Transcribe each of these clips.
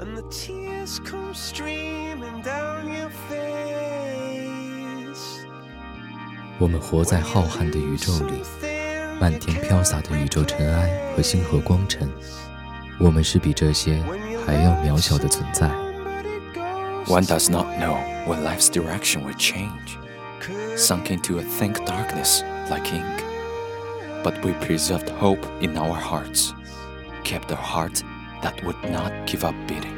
and the tears come streaming down your face. 我们活在浩瀚的宇宙里，漫天飘洒的宇宙尘埃和星河光尘，我们是比这些还要渺小的存在。 One does not know when life's direction will change, sunk into a thick darkness like ink. But we preserved hope in our hearts, kept a heart that would not give up beating.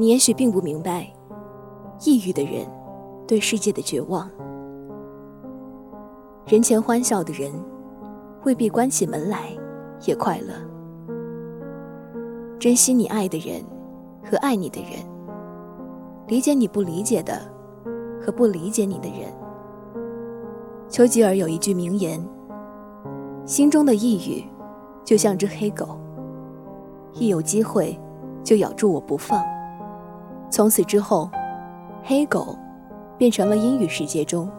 你也许并不明白，抑郁的人对世界的绝望。人前欢笑的人，未必关起门来也快乐。珍惜你爱的人和爱你的人，理解你不理解的和不理解你的人。丘吉尔有一句名言：“心中的抑郁，就像只黑狗，一有机会就咬住我不放。”从此之后，黑狗变成了英语世界中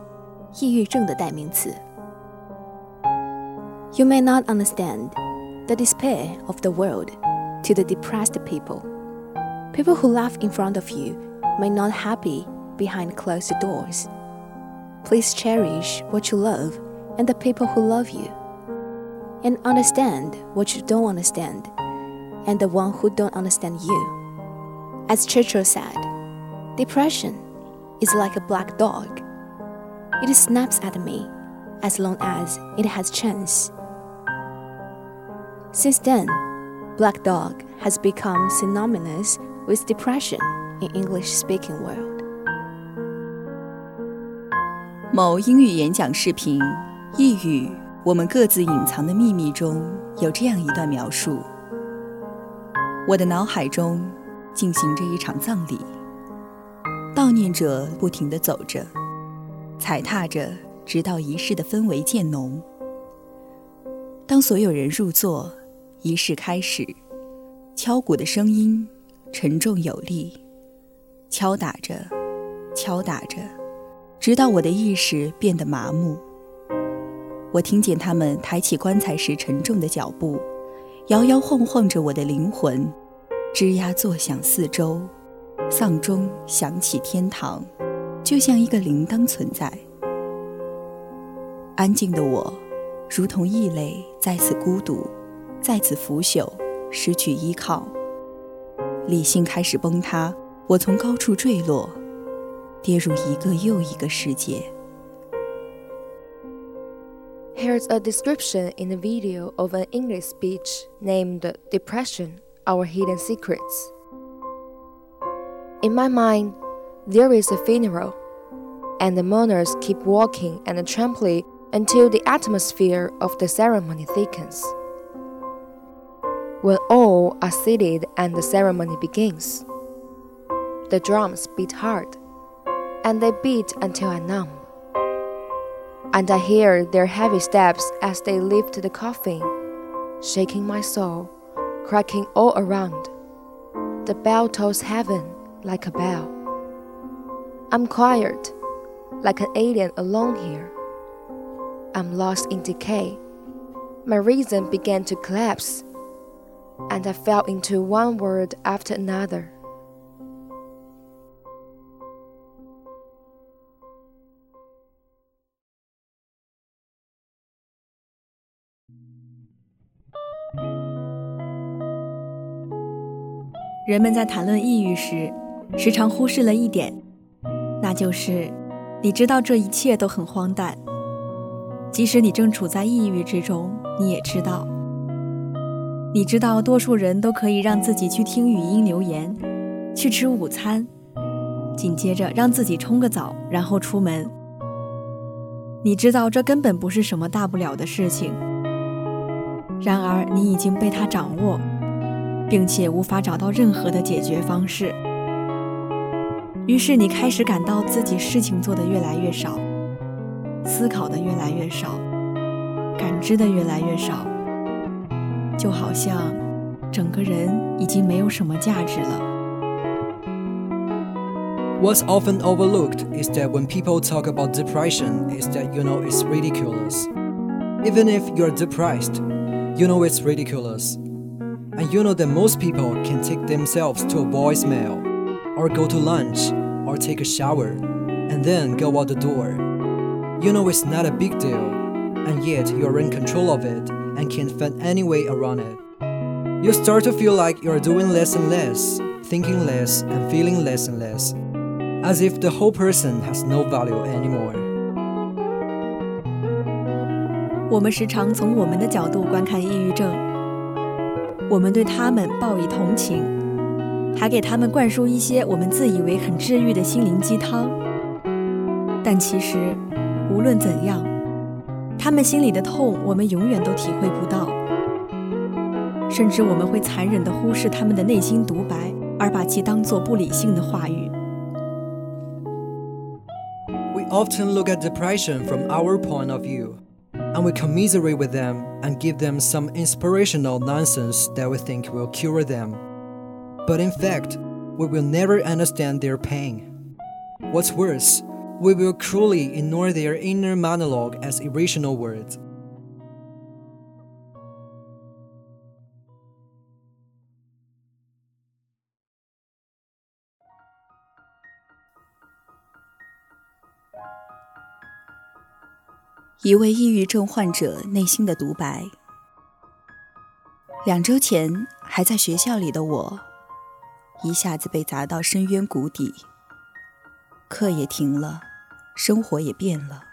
抑郁症的代名词。You may not understand the despair of the world to the depressed people. People who laugh in front of you may not happy behind closed doors. Please cherish what you love and the people who love you. And understand what you don't understand and the one who don't understand you. As Churchill said, depression is like a black dog. It snaps at me as long as it has chance. Since then, black dog has become synonymous with depression in English-speaking world. 某英语演讲视频《抑郁：我们各自隐藏的秘密》中有这样一段描述：我的脑海中 进行着一场葬礼，悼念者不停地走着，踩踏着，直到仪式的氛围渐浓。当所有人入座，仪式开始，敲鼓的声音沉重有力，敲打着，敲打着，直到我的意识变得麻木。我听见他们抬起棺材时沉重的脚步，摇摇晃晃着我的灵魂。吱呀作响四周，丧钟响起天堂，就像一个铃铛存在。安静的我，如同异类，在此孤独，在此腐朽，失去依靠。理性开始崩塌，我从高处坠落，跌入一个又一个世界。Here's a description in a video of an English speech named Depression Our Hidden Secrets. In my mind, there is a funeral, and the mourners keep walking and trampling until the atmosphere of the ceremony thickens. When all are seated and the ceremony begins, the drums beat hard, and they beat until I numb. and I hear their heavy steps as they lift the coffin, shaking my soul, cracking all around. The bell tolls heaven like a bell. I'm quiet, like an alien alone here. I'm lost in decay. My reason began to collapse, and I fell into one word after another. 人们在谈论抑郁时，时常忽视了一点，那就是，你知道这一切都很荒诞。即使你正处在抑郁之中，你也知道，你知道多数人都可以让自己去听语音留言，去吃午餐，紧接着让自己冲个澡，然后出门。你知道这根本不是什么大不了的事情，然而你已经被他掌握。并且无法找到任何的解决方式，于是你开始感到自己事情做得越来越少，思考的越来越少，感知的越来越少，就好像整个人已经没有什么价值了。What's often overlooked is that when people talk about depression, is that you know it's ridiculous. Even if you're depressed, you know it's ridiculous. And you know that most people can take themselves to a voicemail, or go to lunch, or take a shower, and then go out the door. You know it's not a big deal, and yet you're in control of it and can't find any way around it. You start to feel like you're doing less and less, thinking less, and feeling less and less, as if the whole person has no value anymore. 我们时常从我们的角度观看抑郁症。 我们对他们报以同情，还给他们灌输一些我们自以为很治愈的心灵鸡汤。但其实，无论怎样，他们心里的痛，我们永远都体会不到。甚至我们会残忍地忽视他们的内心独白，而把其当作不理性的话语。We often look at depression from our point of view. And we commiserate with them and give them some inspirational nonsense that we think will cure them. But in fact, we will never understand their pain. What's worse, we will cruelly ignore their inner monologue as irrational words. 一位抑郁症患者内心的独白。两周前还在学校里的我，一下子被砸到深渊谷底。课也停了，生活也变了。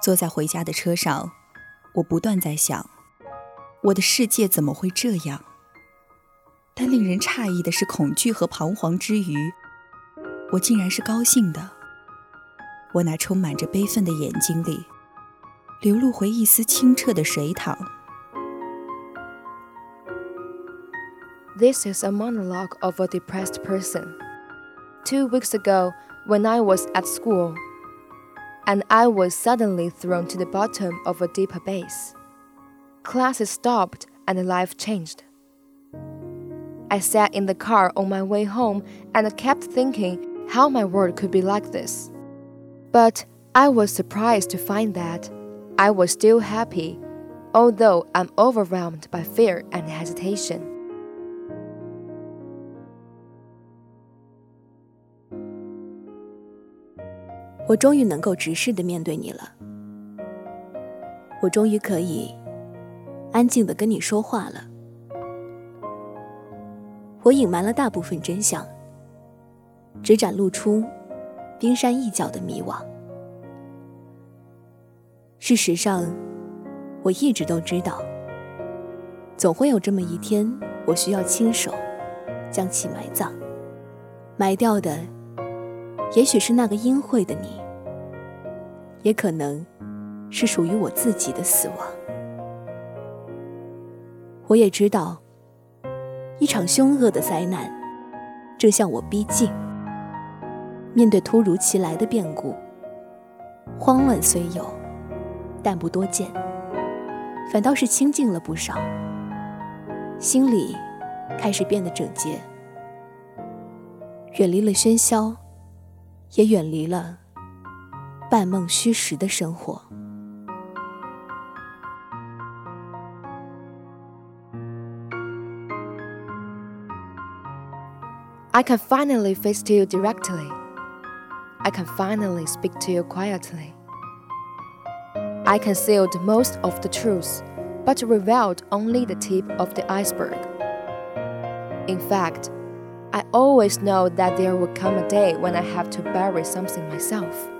坐在回家的车上，我不断在想：我的世界怎么会这样？但令人诧异的是，恐惧和彷徨之余，我竟然是高兴的。我那充满着悲愤的眼睛里。流露回一丝清澈的水淌。This is a monologue of a depressed person. Two weeks ago, when I was at school, and I was suddenly thrown to the bottom of a deep abyss. Classes stopped and life changed. I sat in the car on my way home and kept thinking how my world could be like this. But I was surprised to find that I was still happy, although I'm overwhelmed by fear and hesitation. 我终于能够直视的面对你了，我终于可以安静的跟你说话了。我隐瞒了大部分真相，只展露出冰山一角的迷惘。事实上，我一直都知道，总会有这么一天，我需要亲手将其埋葬。埋掉的，也许是那个阴晦的你，也可能是属于我自己的死亡。我也知道，一场凶恶的灾难正向我逼近。面对突如其来的变故，慌乱虽有。但不多见，反倒是清静了不少，心里开始变得整洁，远离了喧嚣，也远离了半梦虚实的生活。I can finally face to you directly. I can finally speak to you quietly. I concealed most of the truth, but revealed only the tip of the iceberg. In fact, I always know that there will come a day when I have to bury something myself.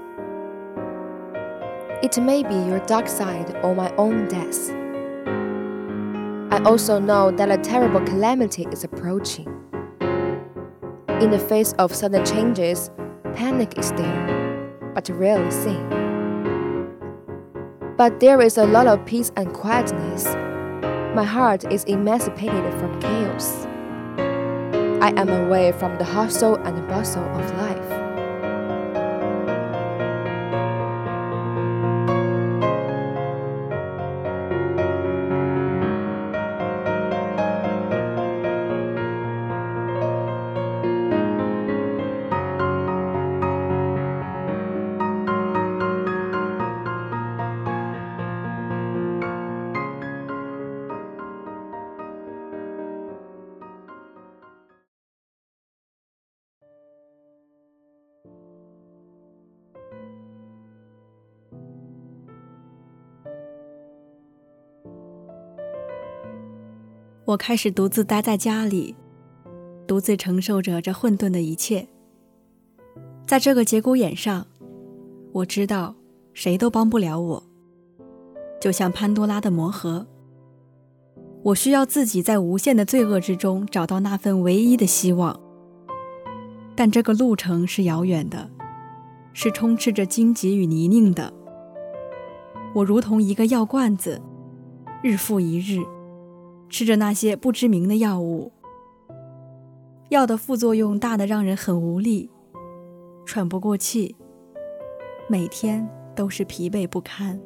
It may be your dark side or my own death. I also know that a terrible calamity is approaching. In the face of sudden changes, panic is there, but rarely seen. But there is a lot of peace and quietness. My heart is emancipated from chaos. I am away from the hustle and bustle of life. 我开始独自待在家里，独自承受着这混沌的一切。在这个节骨眼上，我知道谁都帮不了我，就像潘多拉的魔盒。我需要自己在无限的罪恶之中找到那份唯一的希望。但这个路程是遥远的，是充斥着荆棘与泥泞的。我如同一个药罐子，日复一日。吃着那些不知名的药物，药的副作用大的让人很无力，喘不过气，每天都是疲惫不堪。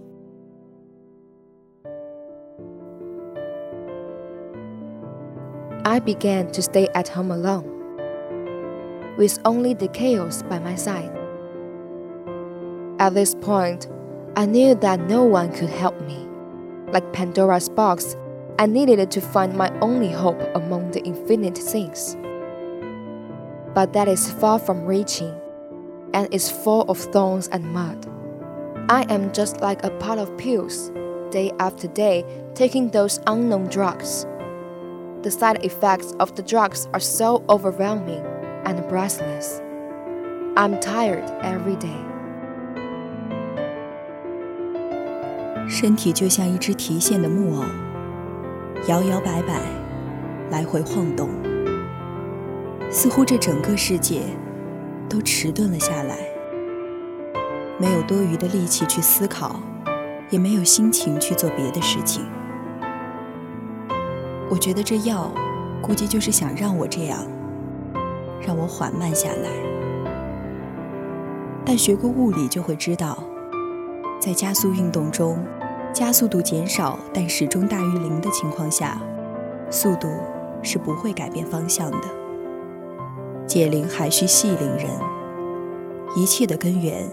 I began to stay at home alone, with only the chaos by my side. At this point, I knew that no one could help me, like Pandora's box I needed to find my only hope among the infinite things. But that is far from reaching, and is full of thorns and mud. I am just like a pot of pills, day after day, taking those unknown drugs. The side effects of the drugs are so overwhelming and breathless. I'm tired every day. 身体就像一只提线的木偶。 摇摇摆摆，来回晃动，似乎这整个世界都迟钝了下来，没有多余的力气去思考，也没有心情去做别的事情。我觉得这药估计就是想让我这样，让我缓慢下来。但学过物理就会知道，在加速运动中。加速度减少，但始终大于零的情况下，速度是不会改变方向的。解铃还需系铃人，一切的根源，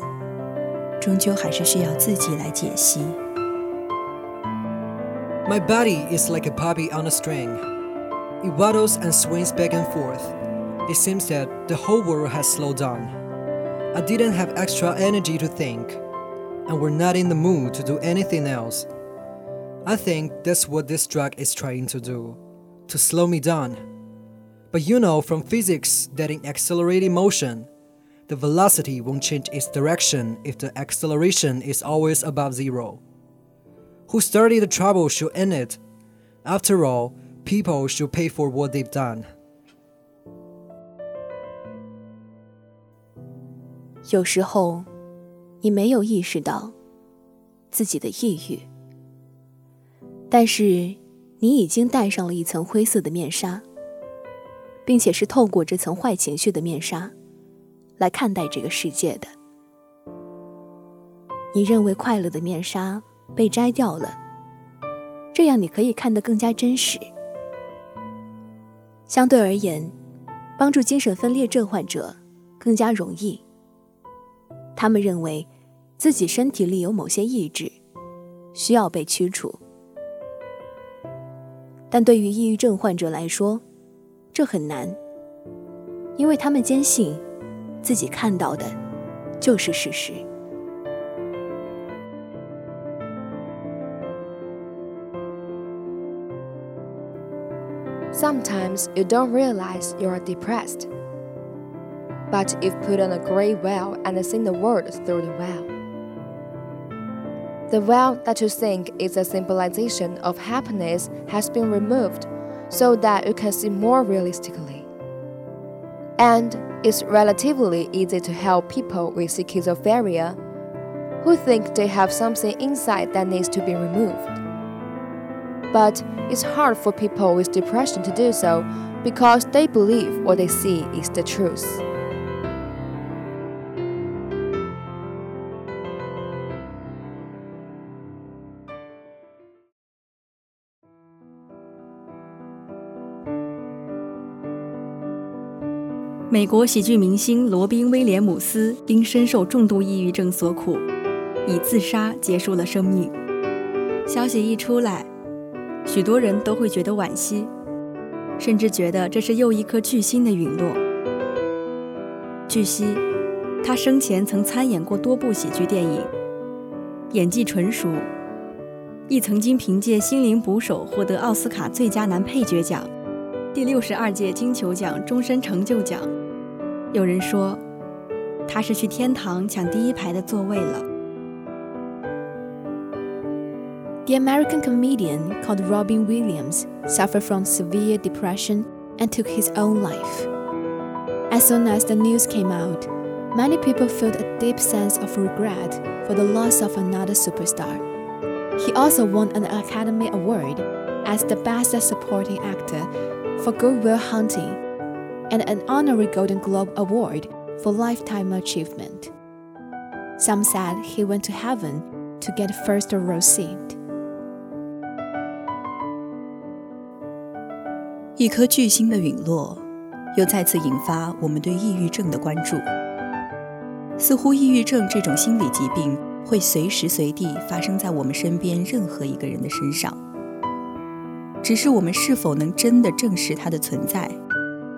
终究还是需要自己来解析。My body is like a puppy on a string. It waddles and swings back and forth. It seems that the whole world has slowed down. I didn't have extra energy to think and we're not in the mood to do anything else. I think that's what this drug is trying to do to slow me down. But you know from physics that in accelerating motion, the velocity won't change its direction if the acceleration is always above zero. Who started the trouble should end it. After all, people should pay for what they've done. 有时候 你没有意识到自己的抑郁，但是你已经戴上了一层灰色的面纱，并且是透过这层坏情绪的面纱来看待这个世界的。你认为快乐的面纱被摘掉了，这样你可以看得更加真实。相对而言，帮助精神分裂症患者更加容易。他们认为自己身体里有某些意志，需要被驱除。但对于抑郁症患者来说，这很难，因为他们坚信自己看到的就是事实。Sometimes you don't realize you are depressed. But you've put on a great veil and seen the world through the veil. The veil that you think is a symbolization of happiness has been removed so that you can see more realistically. And it's relatively easy to help people with schizophrenia who think they have something inside that needs to be removed but it's hard for people with depression to do so because they believe what they see is the truth. “美国喜剧明星罗宾·威廉姆斯因深受重度抑郁症所苦，以自杀结束了生命。消息一出来，许多人都会觉得惋惜，甚至觉得这是又一颗巨星的陨落。据悉，他生前曾参演过多部喜剧电影，演技纯熟，亦曾经凭借《心灵捕手》获得奥斯卡最佳男配角奖、第六十二届金球奖终身成就奖。有人说，他是去天堂抢第一排的座位了。The American comedian called Robin Williams suffered from severe depression and took his own life. As soon as the news came out, many people felt a deep sense of regret for the loss of another superstar. He also won an Academy Award as the Best Supporting Actor for Good Will Hunting and an honorary Golden Globe Award for Lifetime Achievement. Some said he went to heaven to get first row seat. 一颗巨星的陨落，又再次引发我们对抑郁症的关注。似乎抑郁症这种心理疾病会随时随地发生在我们身边任何一个人的身上，只是我们是否能真的正视它的存在，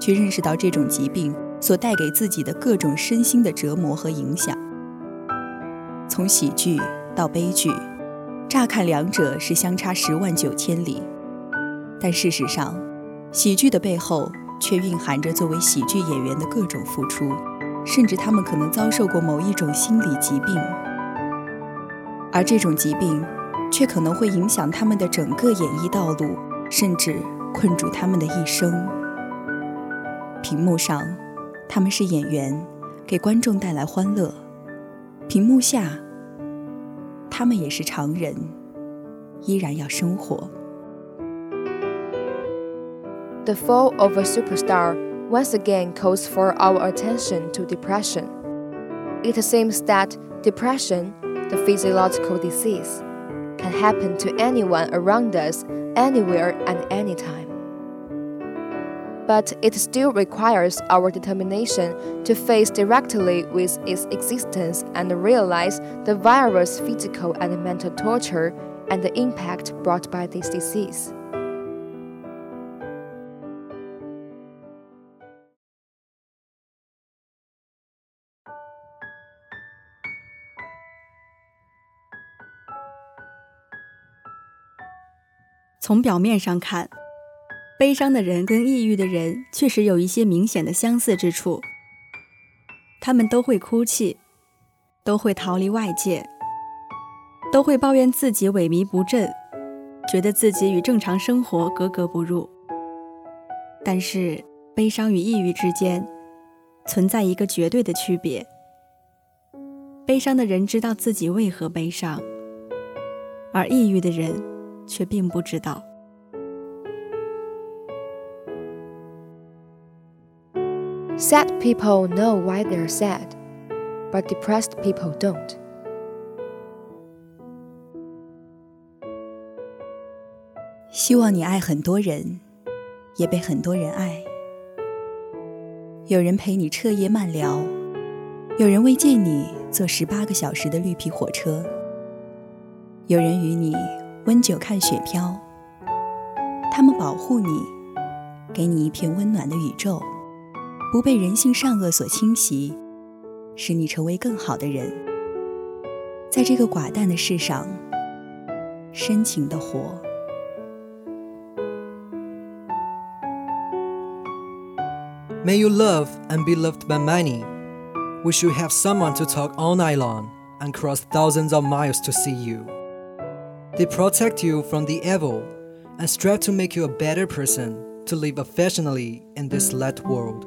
去认识到这种疾病所带给自己的各种身心的折磨和影响。从喜剧到悲剧，乍看两者是相差十万九千里，但事实上。喜剧的背后，却蕴含着作为喜剧演员的各种付出，甚至他们可能遭受过某一种心理疾病，而这种疾病，却可能会影响他们的整个演艺道路，甚至困住他们的一生。屏幕上，他们是演员，给观众带来欢乐；屏幕下，他们也是常人，依然要生活。The fall of a superstar once again calls for our attention to depression. It seems that depression, the physiological disease, can happen to anyone around us, anywhere and anytime. But it still requires our determination to face directly with its existence and realize the virus' physical and mental torture and the impact brought by this disease. 从表面上看， 悲伤的人跟抑郁的人确实有一些明显的相似之处。他们都会哭泣，都会逃离外界，都会抱怨自己萎靡不振，觉得自己与正常生活格格不入。但是，悲伤与抑郁之间存在一个绝对的区别：悲伤的人知道自己为何悲伤，而抑郁的人。却并不知道。Sad people know why they're sad, but depressed people don't. 希望你爱很多人，也被很多人爱。有人陪你彻夜漫聊，有人为见你坐十八个小时的绿皮火车，有人与你温酒看雪飘。他们保护你，给你一片温暖的宇宙，不被人性善恶所侵袭，使你成为更好的人。在这个寡淡的世上，深情的活。May you love and be loved by many. We should have someone to talk all night long and cross thousands of miles to see you. They protect you from the evil and strive to make you a better person to live affectionately in this light world.